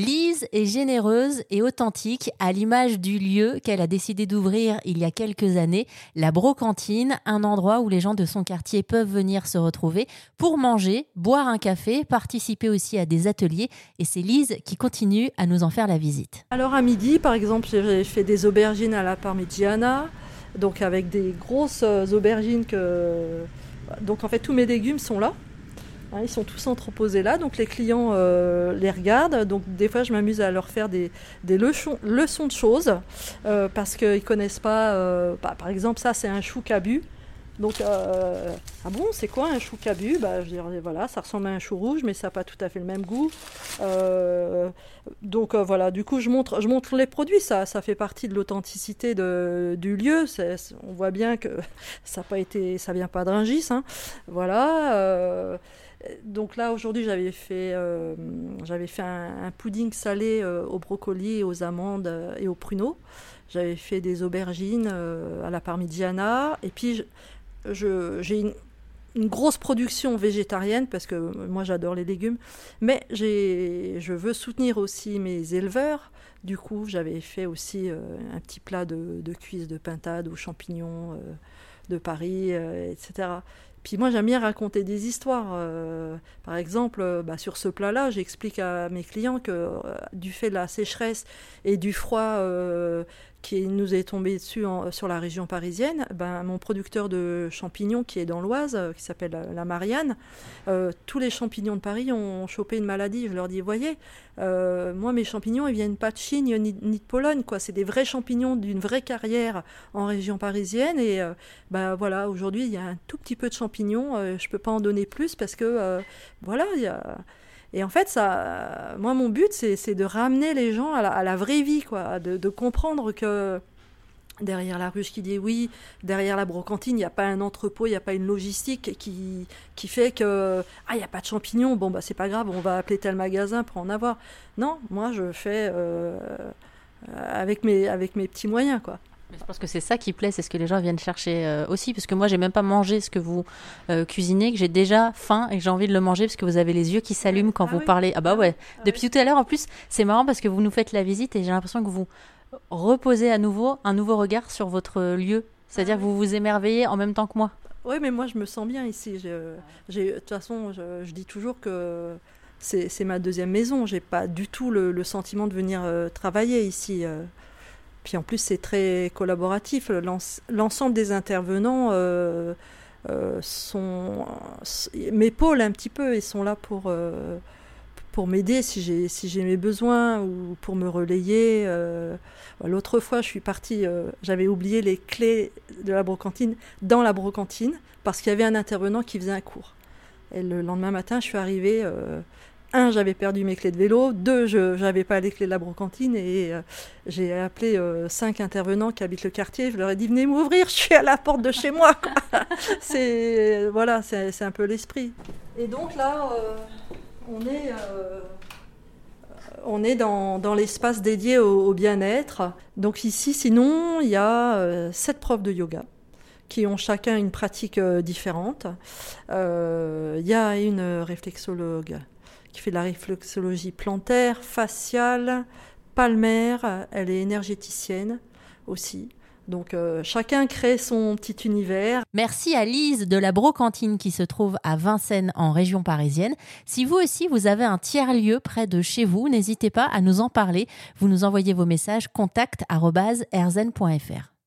Lise est généreuse et authentique à l'image du lieu qu'elle a décidé d'ouvrir il y a quelques années, la Brocantine, un endroit où les gens de son quartier peuvent venir se retrouver pour manger, boire un café, participer aussi à des ateliers et c'est Lise qui continue à nous en faire la visite. Alors à midi par exemple j'ai fait des aubergines à la parmigiana, donc avec des grosses aubergines que... Donc en fait tous mes légumes sont là. Hein, ils sont tous entreposés là, donc les clients euh, les regardent. Donc des fois, je m'amuse à leur faire des, leçons, de choses euh, parce qu'ils connaissent pas. Euh, bah, par exemple, ça, c'est un chou cabu. Donc, ah bon, c'est quoi un chou cabu? Bah, voilà, ça ressemble à un chou rouge, mais ça n'a pas tout à fait le même goût. donc voilà, du coup, je montre, je montre les produits. Ça, ça fait partie de l'authenticité du lieu. on voit bien que ça pas été, ça vient pas de Rungis. Hein. Voilà donc là, aujourd'hui, j'avais fait, euh, fait un, pudding salé euh, au brocoli, aux amandes euh, et aux pruneaux. J'avais fait des aubergines à la parmigiana. Et puis, j'ai une, grosse production végétarienne parce que moi, j'adore les légumes. Mais je veux soutenir aussi mes éleveurs. Du coup, j'avais fait aussi un petit plat de, de cuisses de pintade aux champignons de Paris, etc. Puis moi, j'aime bien raconter des histoires. Euh, par exemple, euh, bah, sur ce plat-là, j'explique à mes clients que euh, du fait de la sécheresse et du froid qui nous est tombé dessus sur la région parisienne, ben, mon producteur de champignons qui est dans l'Oise, qui s'appelle la Marianne, tous les champignons de Paris ont chopé une maladie. Je leur dis, voyez, moi mes champignons, ils viennent pas de Chine ni, de Pologne, quoi. C'est des vrais champignons d'une vraie carrière en région parisienne. Et ben, voilà, aujourd'hui, il y a un tout petit peu de champignons. Euh, je peux pas en donner plus parce que euh, voilà, il y a... Et en fait, ça, moi, mon but, c'est de ramener les gens à la, vraie vie, quoi, de, comprendre que derrière la ruche qui dit oui, derrière la brocantine, il n'y a pas un entrepôt, il n'y a pas une logistique qui, qui fait que ah, il n'y a pas de champignons, bon, bah, c'est pas grave, on va appeler tel magasin pour en avoir. Non, moi, je fais euh, avec, mes, avec mes petits moyens, quoi je pense que c'est ça qui plaît, c'est ce que les gens viennent chercher euh, aussi, parce que moi j'ai même pas mangé ce que vous euh, cuisinez, que j'ai déjà faim et que j'ai envie de le manger parce que vous avez les yeux qui s'allument quand ah vous parlez. Ah bah ouais. Ah Depuis tout à l'heure, en plus, c'est marrant parce que vous nous faites la visite et j'ai l'impression que vous reposez à nouveau un nouveau regard sur votre lieu, c'est-à-dire ah que vous vous émerveillez en même temps que moi. Oui, mais moi je me sens bien ici. De toute façon, je, dis toujours que c'est ma deuxième maison. J'ai pas du tout le, sentiment de venir euh, travailler ici. Puis en plus, c'est très collaboratif. L'ensemble des intervenants euh, euh, sont m'épaulent un petit peu et sont là pour, euh, pour m'aider si j'ai si j'ai mes besoins ou pour me relayer. L'autre fois, je suis partie, j'avais oublié les clés de la brocantine dans la brocantine parce qu'il y avait un intervenant qui faisait un cours. Et le lendemain matin, je suis arrivée un, j'avais perdu mes clés de vélo. Deux, je n'avais pas les clés de la brocantine. Et euh, j'ai appelé euh, cinq intervenants qui habitent le quartier. Je leur ai dit venez m'ouvrir, je suis à la porte de chez moi. c'est voilà, c'est un peu l'esprit. Et donc là, euh, on est on est dans, dans l'espace dédié au, au bien-être. Donc ici, sinon, il y a sept profs de yoga qui ont chacun une pratique différente. Il y a une réflexologue qui fait de la réflexologie plantaire, faciale, palmaire. Elle est énergéticienne aussi. Donc euh, chacun crée son petit univers. Merci à Lise de la Brocantine qui se trouve à Vincennes en région parisienne. Si vous aussi vous avez un tiers-lieu près de chez vous, n'hésitez pas à nous en parler. Vous nous envoyez vos messages contact@erzen.fr.